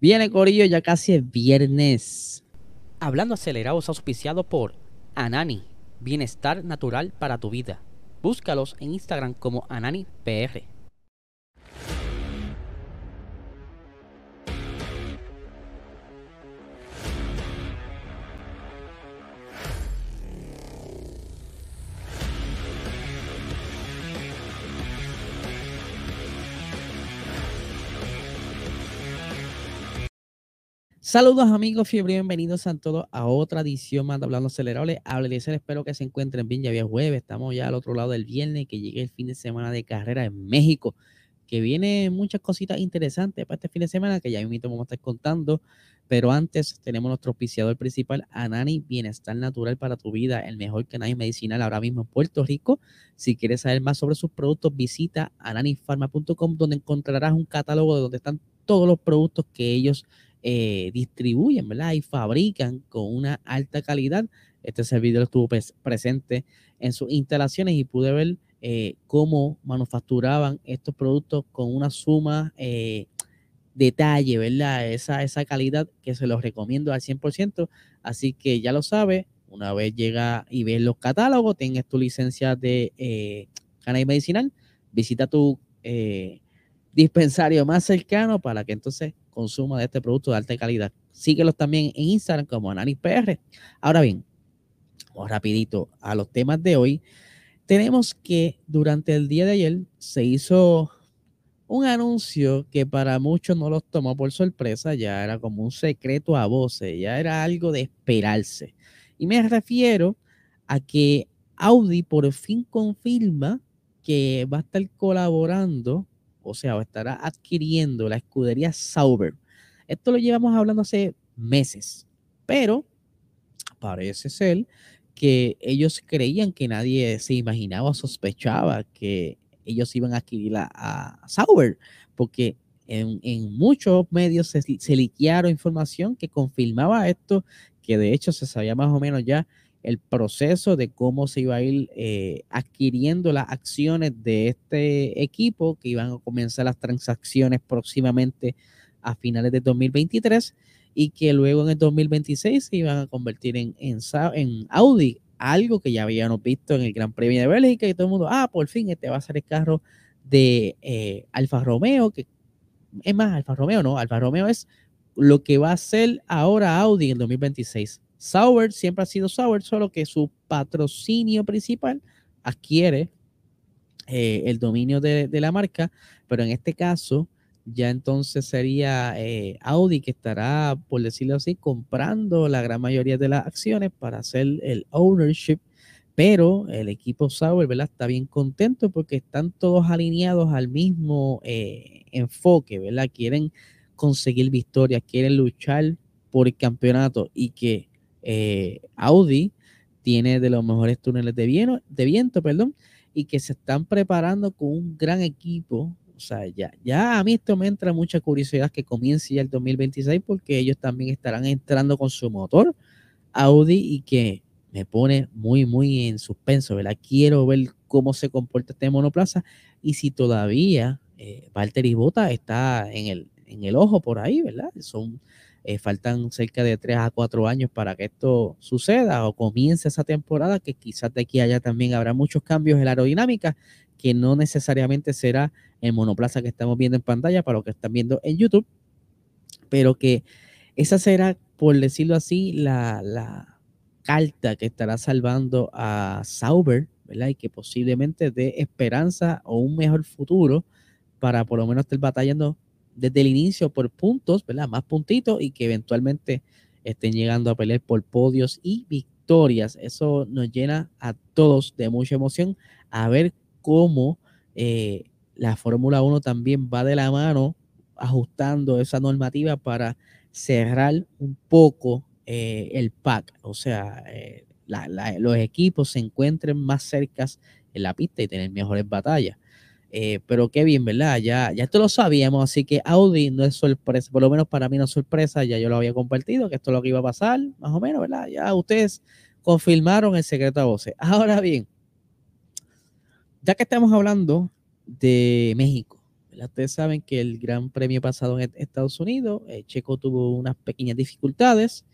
Viene Corillo, ya casi es viernes. Hablando acelerados auspiciado por Anani, bienestar natural para tu vida. Búscalos en Instagram como AnaniPR. Saludos amigos, y bienvenidos a todos a otra edición más de Hablando Acelerable. Háblales, espero que se encuentren bien, ya había jueves, estamos ya al otro lado del viernes, que llegue el fin de semana de carrera en México, que viene muchas cositas interesantes para este fin de semana, que ya mismo vamos a estar contando, pero antes tenemos nuestro auspiciador principal, Anani Bienestar Natural para tu vida, el mejor canal medicinal ahora mismo en Puerto Rico. Si quieres saber más sobre sus productos, visita ananifarma.com, donde encontrarás un catálogo de donde están todos los productos que ellos eh, distribuyen, ¿verdad? Y fabrican con una alta calidad. Este servidor estuvo presente en sus instalaciones y pude ver eh, cómo manufacturaban estos productos con una suma eh, detalle, ¿verdad? Esa, esa calidad que se los recomiendo al 100%. Así que ya lo sabes, una vez llega y ves los catálogos, tengas tu licencia de eh, medicinal, visita tu dispensario más cercano para que entonces consuma de este producto de alta calidad. Síguelos también en Instagram como AnalisPR. Ahora bien, vamos rapidito a los temas de hoy. Tenemos que durante el día de ayer se hizo un anuncio que para muchos no los tomó por sorpresa, ya era como un secreto a voces, ya era algo de esperarse. Y me refiero a que Audi por fin confirma que va a estar colaborando o sea, estará adquiriendo la escudería Sauber. Esto lo llevamos hablando hace meses, pero parece ser que ellos creían que nadie se imaginaba sospechaba que ellos iban a adquirir a, Sauber, porque en, muchos medios se, se liquearon información que confirmaba esto, que de hecho se sabía más o menos ya el proceso de cómo se iba a ir eh, adquiriendo las acciones de este equipo, que iban a comenzar las transacciones próximamente a finales de 2023 y que luego en el 2026 se iban a convertir en, en, Audi, algo que ya habíamos visto en el Gran Premio de Bélgica y todo el mundo, ah, por fin este va a ser el carro de eh, Alfa Romeo, que es más, Alfa Romeo no, Alfa Romeo es lo que va a ser ahora Audi en el 2026 Sauber siempre ha sido Sauber, solo que su patrocinio principal adquiere eh, el dominio de, la marca, pero en este caso ya entonces sería eh, Audi que estará, por decirlo así, comprando la gran mayoría de las acciones para hacer el ownership, pero el equipo Sauber, ¿verdad? Está bien contento porque están todos alineados al mismo eh, enfoque, ¿verdad? Quieren conseguir victorias, quieren luchar por el campeonato y que eh, Audi tiene de los mejores túneles de, viento, de viento, perdón, y que se están preparando con un gran equipo. O sea, ya, ya a mí esto me entra mucha curiosidad que comience ya el 2026 porque ellos también estarán entrando con su motor Audi y que me pone muy, muy en suspenso, ¿verdad? Quiero ver cómo se comporta este monoplaza y si todavía eh, Valtteri Bota está en el, en el ojo por ahí, ¿verdad? Son eh, faltan cerca de 3 a 4 años para que esto suceda o comience esa temporada, que quizás de aquí a allá también habrá muchos cambios en la aerodinámica, que no necesariamente será el monoplaza que estamos viendo en pantalla para lo que están viendo en YouTube, pero que esa será, por decirlo así, la, la carta que estará salvando a Sauber, ¿verdad? Y que posiblemente dé esperanza o un mejor futuro para por lo menos estar batallando desde el inicio por puntos, ¿verdad? Más puntitos y que eventualmente estén llegando a pelear por podios y victorias. Eso nos llena a todos de mucha emoción a ver cómo eh, la Fórmula 1 también va de la mano ajustando esa normativa para cerrar un poco eh, el pack, o sea, eh, los equipos se encuentren más cercas en la pista y tener mejores batallas. Eh, pero qué bien, ¿verdad? Ya, ya esto lo sabíamos, así que Audi no es sorpresa, por lo menos para mí no es sorpresa, ya yo lo había compartido, que esto es lo que iba a pasar, más o menos, ¿verdad? Ya ustedes confirmaron el secreto a voces. Ahora bien, ya que estamos hablando de México, Ustedes saben que el Gran Premio pasado en Estados Unidos, eh, Checo tuvo unas pequeñas dificultades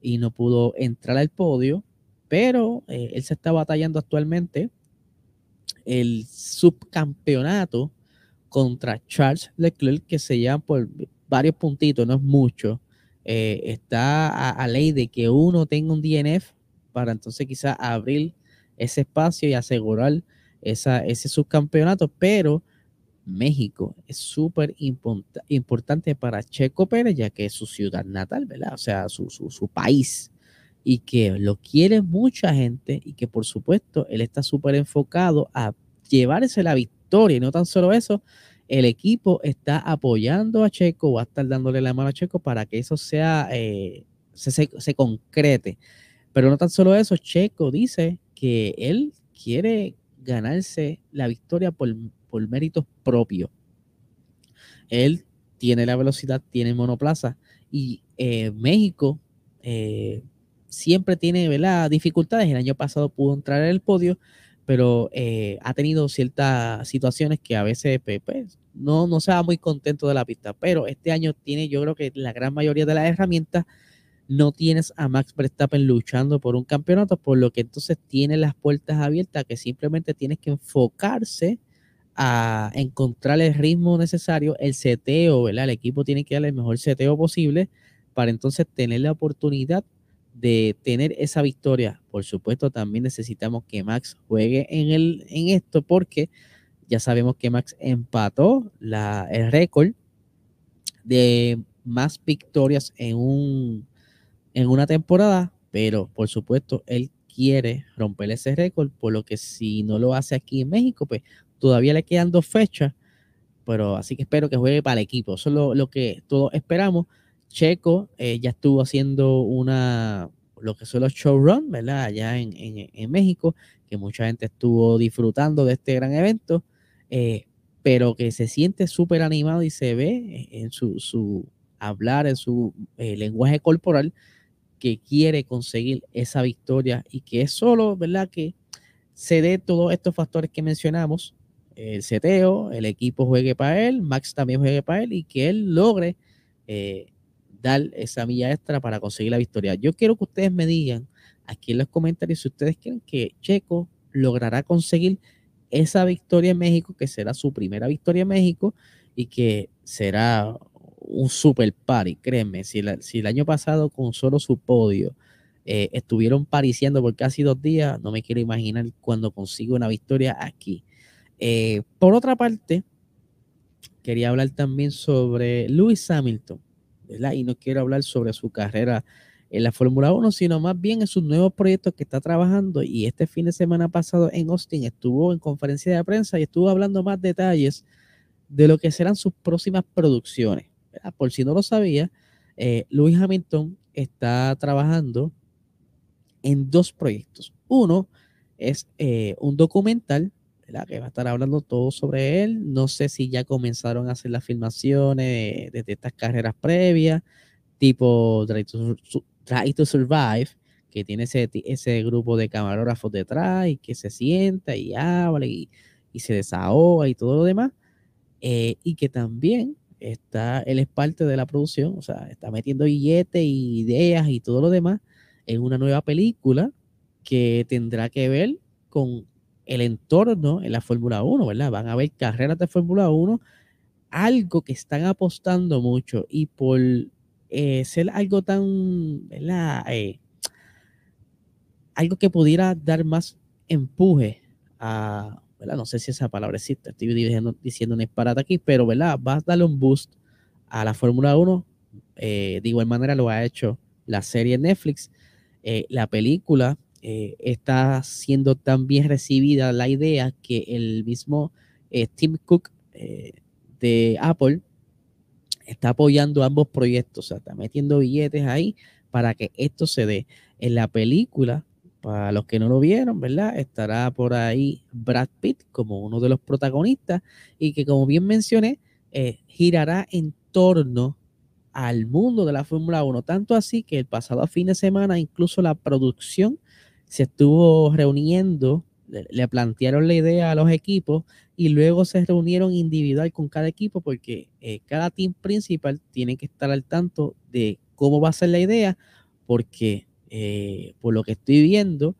y no pudo entrar al podio, pero eh, él se está batallando actualmente el subcampeonato contra Charles Leclerc, que se llama por varios puntitos, no es mucho. Eh, está a, ley de que uno tenga un DNF para entonces quizás abrir ese espacio y asegurar esa, ese subcampeonato, pero México es súper importante para Checo Pérez, ya que es su ciudad natal, ¿verdad? O sea, su, su, país, y que lo quiere mucha gente y que por supuesto él está súper enfocado a llevarse la victoria y no tan solo eso, el equipo está apoyando a Checo, va a estar dándole la mano a Checo para que eso sea, eh, se, se concrete. Pero no tan solo eso, Checo dice que él quiere ganarse la victoria por por méritos propios. Él tiene la velocidad, tiene monoplaza y eh, México eh, siempre tiene dificultades. El año pasado pudo entrar en el podio, pero eh, ha tenido ciertas situaciones que a veces pues, no, no se va muy contento de la pista. Pero este año tiene, yo creo que la gran mayoría de las herramientas no tienes a Max Verstappen luchando por un campeonato, por lo que entonces tiene las puertas abiertas que simplemente tienes que enfocarse a encontrar el ritmo necesario, el seteo, ¿verdad? El equipo tiene que darle el mejor seteo posible para entonces tener la oportunidad de tener esa victoria. Por supuesto, también necesitamos que Max juegue en, el, en esto porque ya sabemos que Max empató la, el récord de más victorias en, un, en una temporada, pero por supuesto él quiere romper ese récord, por lo que si no lo hace aquí en México, pues Todavía le quedan dos fechas, pero así que espero que juegue para el equipo. Eso es lo, que todos esperamos. Checo eh, ya estuvo haciendo una, lo que son los showrun, ¿verdad? Allá en, México, que mucha gente estuvo disfrutando de este gran evento, eh, pero que se siente súper animado y se ve en su, hablar, en su eh, lenguaje corporal, que quiere conseguir esa victoria y que es solo, ¿verdad? Que se dé todos estos factores que mencionamos el seteo, el equipo juegue para él, Max también juegue para él y que él logre dar esa milla extra para conseguir la victoria. Yo quiero que ustedes me digan aquí en los comentarios si ustedes creen que Checo logrará conseguir esa victoria en México, que será su primera victoria en México y que será un super party, créeme, si, si el año pasado con solo su podio eh, estuvieron pariciendo por casi dos días, no me quiero imaginar cuando consigo una victoria aquí. Eh, por otra parte, quería hablar también sobre Lewis Hamilton, Y no quiero hablar sobre su carrera en la Fórmula 1, sino más bien en sus nuevos proyectos que está trabajando. Y este fin de semana pasado en Austin estuvo en conferencia de prensa y estuvo hablando más detalles de lo que serán sus próximas producciones. Por si no lo sabía, eh, Hamilton está trabajando en dos proyectos. Uno es eh, un documental que va a estar hablando todo sobre él. No sé si ya comenzaron a hacer las filmaciones desde estas carreras previas, tipo Try to, Survive, que tiene ese, ese grupo de camarógrafos detrás y que se sienta y habla y, se desahoga y todo lo demás. Eh, y que también está, él es parte de la producción, o sea, está metiendo billetes y ideas y todo lo demás en una nueva película que tendrá que ver con el entorno en la Fórmula 1, ¿verdad? Van a haber carreras de Fórmula 1, algo que están apostando mucho y por eh, ser algo tan, ¿verdad? Eh, algo que pudiera dar más empuje a, ¿verdad? No sé si esa palabra estoy diciendo, diciendo un disparate aquí, pero, ¿verdad? Va a darle un boost a la Fórmula 1. Eh, de igual manera lo ha hecho la serie Netflix. la película eh, está siendo tan bien recibida la idea que el mismo eh, Tim Cook eh, de Apple está apoyando ambos proyectos, o sea, está metiendo billetes ahí para que esto se dé. En la película, para los que no lo vieron, ¿verdad? Estará por ahí Brad Pitt como uno de los protagonistas y que como bien mencioné, girará en torno al mundo de la Fórmula 1, tanto así que el pasado fin de semana incluso la producción se estuvo reuniendo le, plantearon la idea a los equipos y luego se reunieron individual con cada equipo porque eh, cada team principal tiene que estar al tanto de cómo va a ser la idea porque eh, por lo que estoy viendo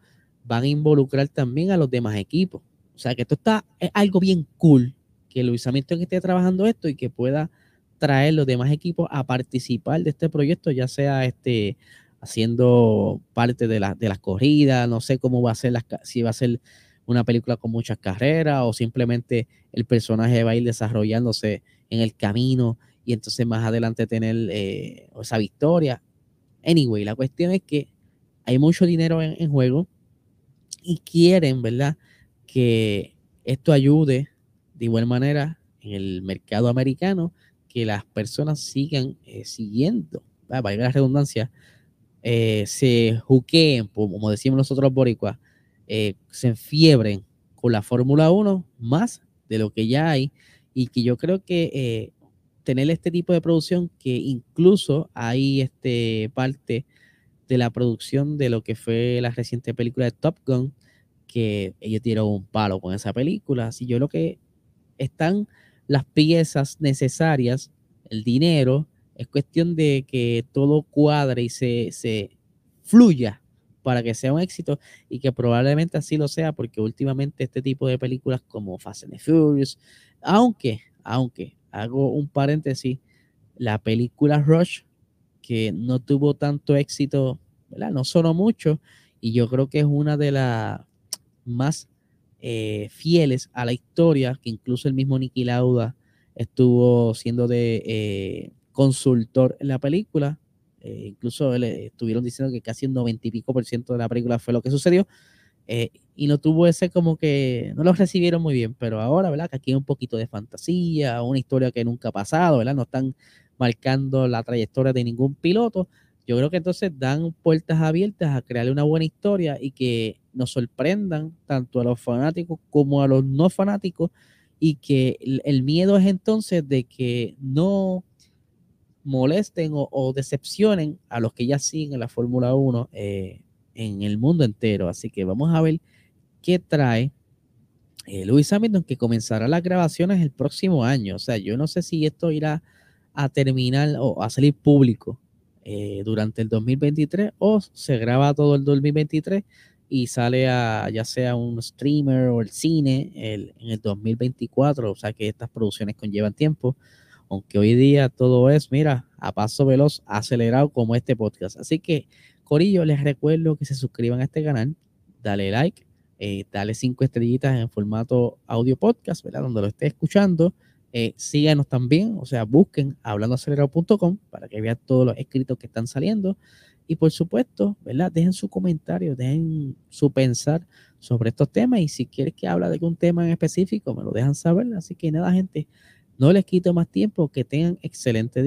van a involucrar también a los demás equipos. O sea que esto está, es algo bien cool que Luis Hamilton esté trabajando esto y que pueda traer los demás equipos a participar de este proyecto, ya sea este haciendo parte de, de las corridas, no sé cómo va a ser, las, si va a ser una película con muchas carreras o simplemente el personaje va a ir desarrollándose en el camino y entonces más adelante tener eh, esa victoria. Anyway, la cuestión es que hay mucho dinero en, en, juego y quieren, ¿verdad? Que esto ayude de igual manera en el mercado americano, que las personas sigan eh, siguiendo, valga la redundancia, eh, se juqueen, como decimos nosotros boricuas, eh, se enfiebren con la Fórmula 1 más de lo que ya hay. Y que yo creo que eh, tener este tipo de producción que incluso hay este parte de la producción de lo que fue la reciente película de Top Gun que ellos dieron un palo con esa película. Así yo lo que están las piezas necesarias el dinero es cuestión de que todo cuadre y se, se fluya para que sea un éxito y que probablemente así lo sea, porque últimamente este tipo de películas como Fast and Furious, aunque, aunque, hago un paréntesis, la película Rush, que no tuvo tanto éxito, ¿verdad? No sonó mucho, y yo creo que es una de las más eh, fieles a la historia, que incluso el mismo Nicky Lauda estuvo siendo de eh, consultor en la película. Eh, incluso le estuvieron diciendo que casi un noventa y pico por ciento de la película fue lo que sucedió. Eh, y no tuvo ese como que no lo recibieron muy bien, pero ahora, ¿verdad? Que aquí hay un poquito de fantasía, una historia que nunca ha pasado, ¿verdad? No están marcando la trayectoria de ningún piloto. Yo creo que entonces dan puertas abiertas a crearle una buena historia y que nos sorprendan tanto a los fanáticos como a los no fanáticos y que el miedo es entonces de que no molesten o, decepcionen a los que ya siguen la Fórmula 1 eh, en el mundo entero. Así que vamos a ver qué trae eh, Luis Hamilton, que comenzará las grabaciones el próximo año. O sea, yo no sé si esto irá a terminar o a salir público eh, durante el 2023 o se graba todo el 2023 y sale a ya sea un streamer o el cine en el 2024. O sea que estas producciones conllevan tiempo aunque hoy día todo es, mira, a paso veloz, acelerado como este podcast. Así que, Corillo, les recuerdo que se suscriban a este canal, dale like, eh, dale cinco estrellitas en formato audio podcast, ¿verdad? Donde lo esté escuchando. Eh, síganos también, o sea, busquen hablandoacelerado.com para que vean todos los escritos que están saliendo. Y por supuesto, ¿verdad? Dejen su comentario, dejen su pensar sobre estos temas. Y si quieres que hable de algún tema en específico, me lo dejan saber. Así que nada, gente, no les quito más tiempo, que tengan excelente día.